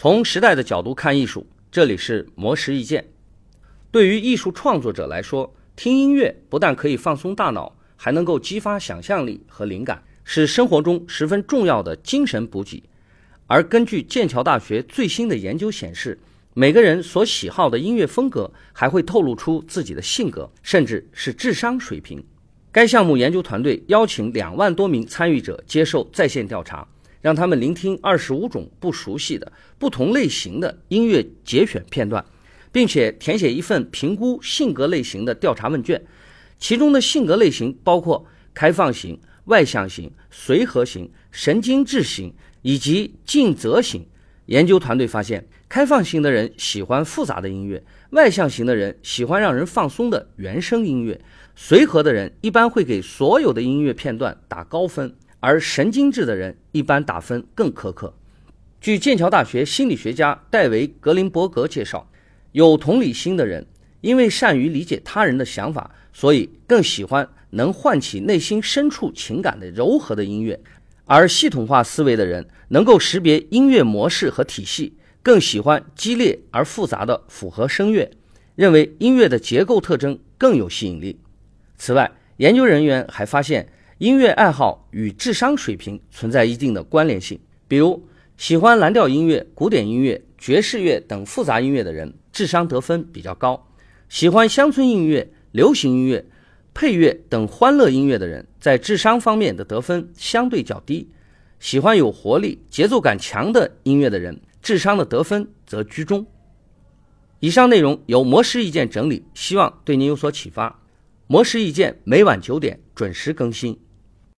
从时代的角度看艺术，这里是魔石意见。对于艺术创作者来说，听音乐不但可以放松大脑，还能够激发想象力和灵感，是生活中十分重要的精神补给。而根据剑桥大学最新的研究显示，每个人所喜好的音乐风格还会透露出自己的性格，甚至是智商水平。该项目研究团队邀请两万多名参与者接受在线调查。让他们聆听二十五种不熟悉的不同类型的音乐节选片段，并且填写一份评估性格类型的调查问卷。其中的性格类型包括开放型、外向型、随和型、神经质型以及尽责型。研究团队发现，开放型的人喜欢复杂的音乐，外向型的人喜欢让人放松的原声音乐，随和的人一般会给所有的音乐片段打高分。而神经质的人一般打分更苛刻。据剑桥大学心理学家戴维·格林伯格介绍，有同理心的人因为善于理解他人的想法，所以更喜欢能唤起内心深处情感的柔和的音乐；而系统化思维的人能够识别音乐模式和体系，更喜欢激烈而复杂的复合声乐，认为音乐的结构特征更有吸引力。此外，研究人员还发现。音乐爱好与智商水平存在一定的关联性，比如喜欢蓝调音乐、古典音乐、爵士乐等复杂音乐的人，智商得分比较高；喜欢乡村音乐、流行音乐、配乐等欢乐音乐的人，在智商方面的得分相对较低；喜欢有活力、节奏感强的音乐的人，智商的得分则居中。以上内容由模式意见整理，希望对您有所启发。模式意见每晚九点准时更新。